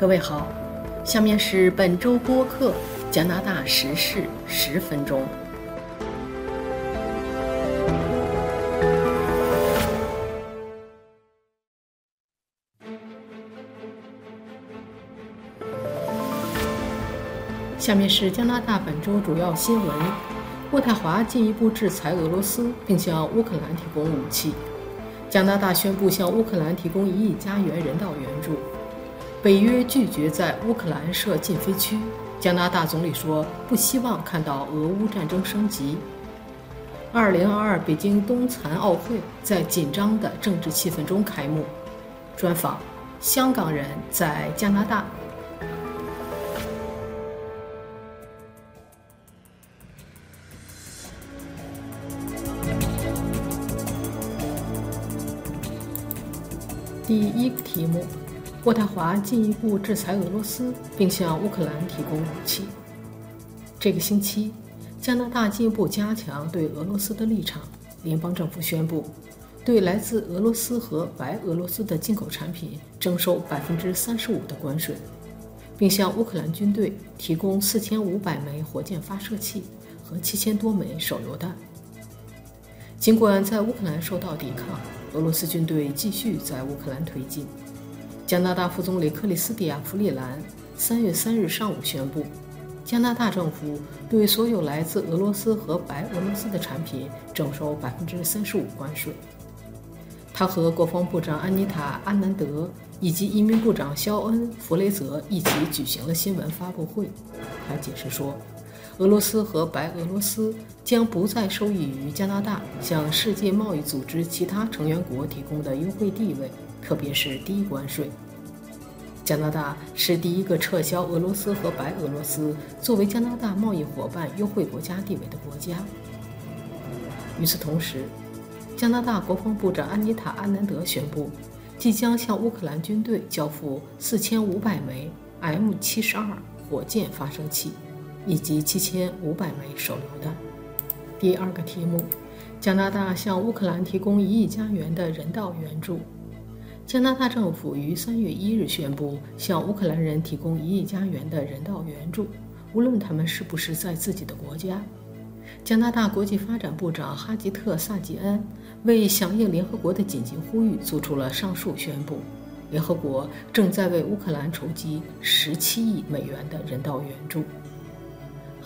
各位好，下面是本周播客加拿大时事十分钟。下面是加拿大本周主要新闻：渥太华进一步制裁俄罗斯，并向乌克兰提供武器；加拿大宣布向乌克兰提供一亿加元人道援助。北约拒绝在乌克兰设禁飞区。加拿大总理说不希望看到俄乌战争升级。2022北京冬残奥会在紧张的政治气氛中开幕。专访：香港人在加拿大。第一个题目。渥太华进一步制裁俄罗斯，并向乌克兰提供武器。这个星期，加拿大进一步加强对俄罗斯的立场。联邦政府宣布，对来自俄罗斯和白俄罗斯的进口产品征收百分之三十五的关税，并向乌克兰军队提供四千五百枚火箭发射器和七千多枚手榴弹。尽管在乌克兰受到抵抗，俄罗斯军队继续在乌克兰推进。加拿大副总理克里斯蒂亚·弗里兰三月三日上午宣布，加拿大政府对所有来自俄罗斯和白俄罗斯的产品征收百分之三十五关税。他和国防部长安妮塔·安南德以及移民部长肖恩·弗雷泽一起举行了新闻发布会。他解释说，俄罗斯和白俄罗斯将不再受益于加拿大向世界贸易组织其他成员国提供的优惠地位。特别是低关税。加拿大是第一个撤销俄罗斯和白俄罗斯作为加拿大贸易伙伴优惠国家地位的国家。与此同时，加拿大国防部长安妮塔·安南德宣布，即将向乌克兰军队交付4500枚 M72 火箭发射器以及7500枚手榴弹。第二个题目：加拿大向乌克兰提供一亿加元的人道援助。加拿大政府于三月一日宣布向乌克兰人提供一亿加元的人道援助，无论他们是不是在自己的国家。加拿大国际发展部长哈吉特·萨吉恩为响应联合国的紧急呼吁，做出了上述宣布。联合国正在为乌克兰筹集十七亿美元的人道援助。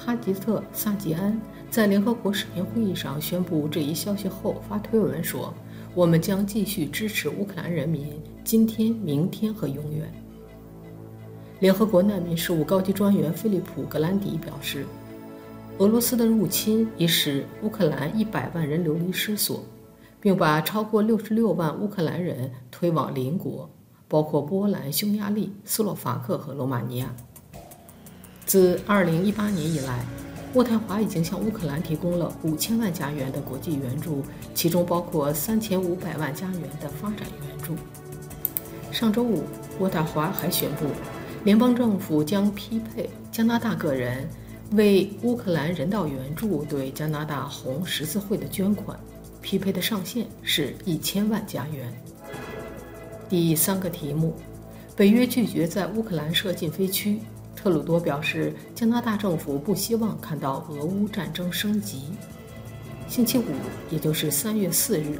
哈吉特·萨吉安在联合国视频会议上宣布这一消息后发推文说。我们将继续支持乌克兰人民，今天、明天和永远。联合国难民事务高级专员菲利普·格兰迪表示，俄罗斯的入侵已使乌克兰一百万人流离失所，并把超过六十六万乌克兰人推往邻国，包括波兰、匈牙利、斯洛伐克和罗马尼亚。自二零一八年以来。渥太华已经向乌克兰提供了五千万加元的国际援助，其中包括三千五百万加元的发展援助。上周五，渥太华还宣布，联邦政府将匹配加拿大个人为乌克兰人道援助对加拿大红十字会的捐款，匹配的上限是一千万加元。第三个题目：北约拒绝在乌克兰设禁飞区。特鲁多表示，加拿大政府不希望看到俄乌战争升级。星期五，也就是三月四日，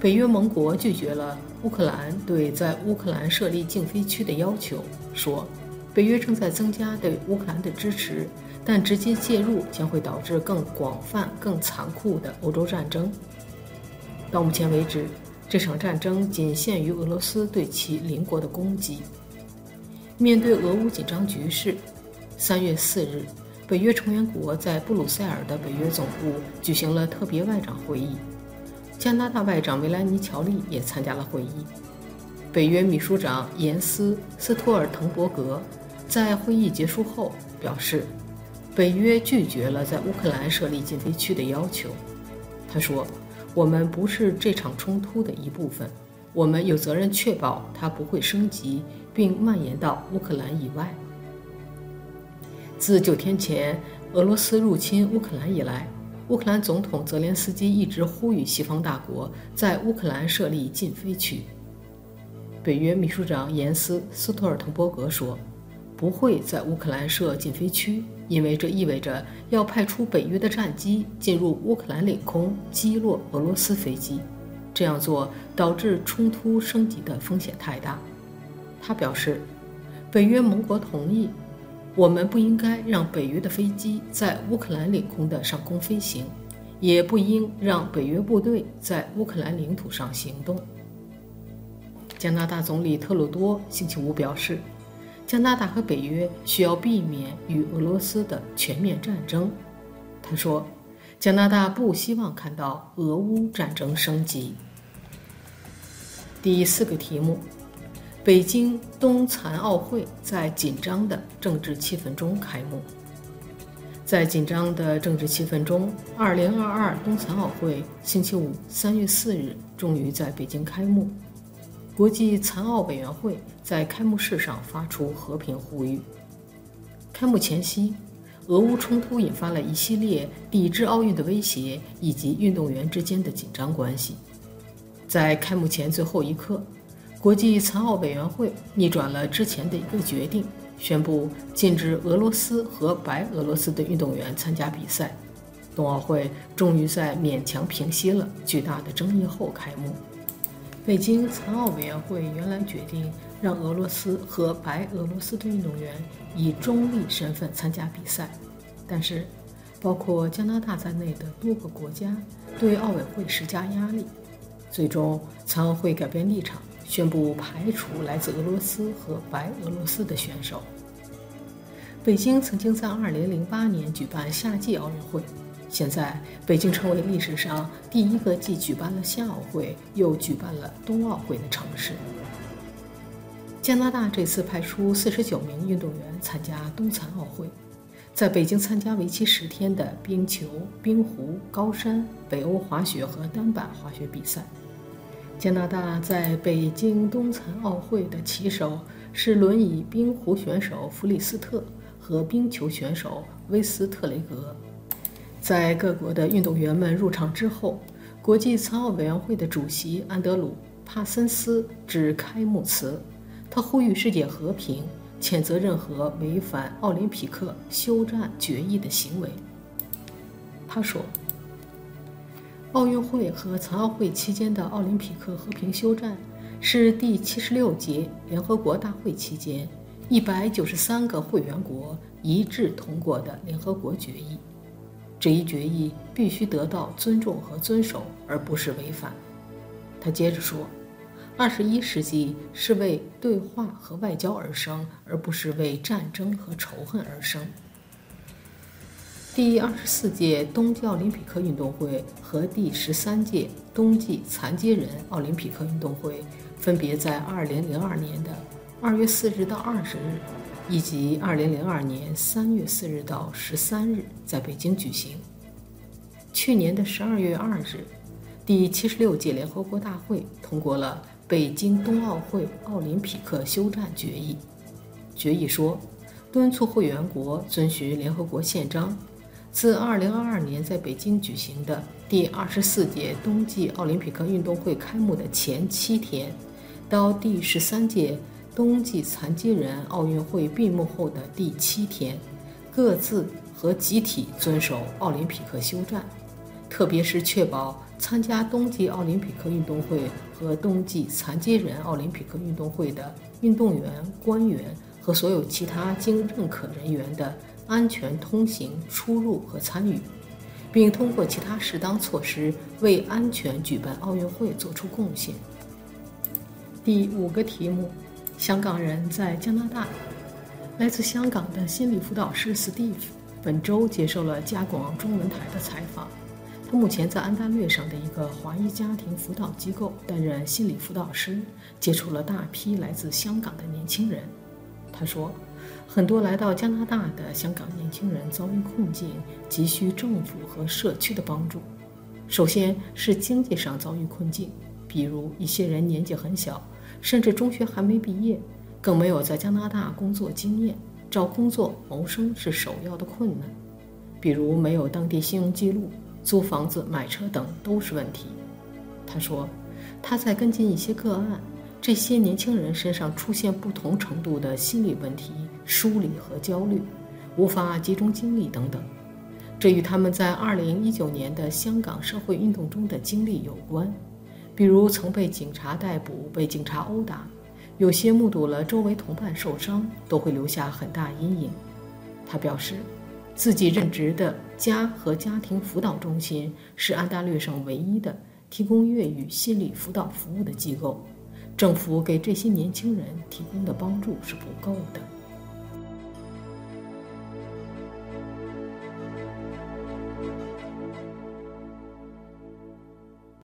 北约盟国拒绝了乌克兰对在乌克兰设立禁飞区的要求，说北约正在增加对乌克兰的支持，但直接介入将会导致更广泛、更残酷的欧洲战争。到目前为止，这场战争仅限于俄罗斯对其邻国的攻击。面对俄乌紧张局势，三月四日，北约成员国在布鲁塞尔的北约总部举行了特别外长会议。加拿大外长维兰尼·乔利也参加了会议。北约秘书长严斯·斯托尔滕伯格在会议结束后表示，北约拒绝了在乌克兰设立禁飞区的要求。他说：“我们不是这场冲突的一部分，我们有责任确保它不会升级。”并蔓延到乌克兰以外。自九天前俄罗斯入侵乌克兰以来，乌克兰总统泽连斯基一直呼吁西方大国在乌克兰设立禁飞区。北约秘书长严斯·斯托尔滕伯格说：“不会在乌克兰设禁飞区，因为这意味着要派出北约的战机进入乌克兰领空击落俄罗斯飞机。这样做导致冲突升级的风险太大。他表示，北约盟国同意，我们不应该让北约的飞机在乌克兰领空的上空飞行，也不应让北约部队在乌克兰领土上行动。加拿大总理特鲁多星期五表示，加拿大和北约需要避免与俄罗斯的全面战争。他说，加拿大不希望看到俄乌战争升级。第四个题目：北京冬残奥会在紧张的政治气氛中开幕。在紧张的政治气氛中，2022冬残奥会星期五3月4日终于在北京开幕。国际残奥委员会在开幕式上发出和平呼吁。开幕前夕，俄乌冲突引发了一系列抵制奥运的威胁以及运动员之间的紧张关系。在开幕前最后一刻，国际残奥委员会逆转了之前的一个决定，宣布禁止俄罗斯和白俄罗斯的运动员参加比赛。冬奥会终于在勉强平息了巨大的争议后开幕。北京残奥委员会原来决定让俄罗斯和白俄罗斯的运动员以中立身份参加比赛，但是包括加拿大在内的多个国家对奥委会施加压力。最终，残奥会改变立场，宣布排除来自俄罗斯和白俄罗斯的选手。北京曾经在2008年举办夏季奥运会，现在北京成为历史上第一个既举办了夏奥会又举办了冬奥会的城市。加拿大这次派出49名运动员参加冬残奥会，在北京参加为期十天的冰球、冰壶、高山、北欧滑雪和单板滑雪比赛。加拿大在北京冬残奥会的旗手是轮椅冰壶选手弗里斯特和冰球选手威斯特雷格。在各国的运动员们入场之后，国际残奥委员会的主席安德鲁·帕森斯致开幕词，他呼吁世界和平，谴责任何违反奥林匹克休战决议的行为。他说。奥运会和残奥会期间的奥林匹克和平休战，是第七十六届联合国大会期间一百九十三个会员国一致通过的联合国决议。这一决议必须得到尊重和遵守，而不是违反。他接着说：“二十一世纪是为对话和外交而生，而不是为战争和仇恨而生。”第二十四届冬季奥林匹克运动会和第十三届冬季残疾人奥林匹克运动会分别在二零零二年的二月四日到二十日，以及二零零二年三月四日到十三日在北京举行。去年的十二月二日，第七十六届联合国大会通过了北京冬奥会奥林匹克休战决议。决议说，敦促会员国遵循联合国宪章。自2022年在北京举行的第二十四届冬季奥林匹克运动会开幕的前七天，到第十三届冬季残疾人奥运会闭幕后的第七天，各自和集体遵守奥林匹克休战，特别是确保参加冬季奥林匹克运动会和冬季残疾人奥林匹克运动会的运动员、官员和所有其他经认可人员的。安全通行、出入和参与，并通过其他适当措施为安全举办奥运会做出贡献。第五个题目：香港人在加拿大。来自香港的心理辅导师 Steve 本周接受了加广中文台的采访。他目前在安大略省的一个华裔家庭辅导机构担任心理辅导师，接触了大批来自香港的年轻人。他说。很多来到加拿大的香港年轻人遭遇困境，急需政府和社区的帮助。首先是经济上遭遇困境，比如一些人年纪很小，甚至中学还没毕业，更没有在加拿大工作经验，找工作谋生是首要的困难。比如没有当地信用记录，租房子、买车等都是问题。他说，他在跟进一些个案，这些年轻人身上出现不同程度的心理问题、疏离和焦虑，无法集中精力等等。这与他们在2019年的香港社会运动中的经历有关，比如曾被警察逮捕、被警察殴打，有些目睹了周围同伴受伤，都会留下很大阴影。他表示，自己任职的家和家庭辅导中心是安大略省唯一的提供粤语心理辅导服务的机构，政府给这些年轻人提供的帮助是不够的。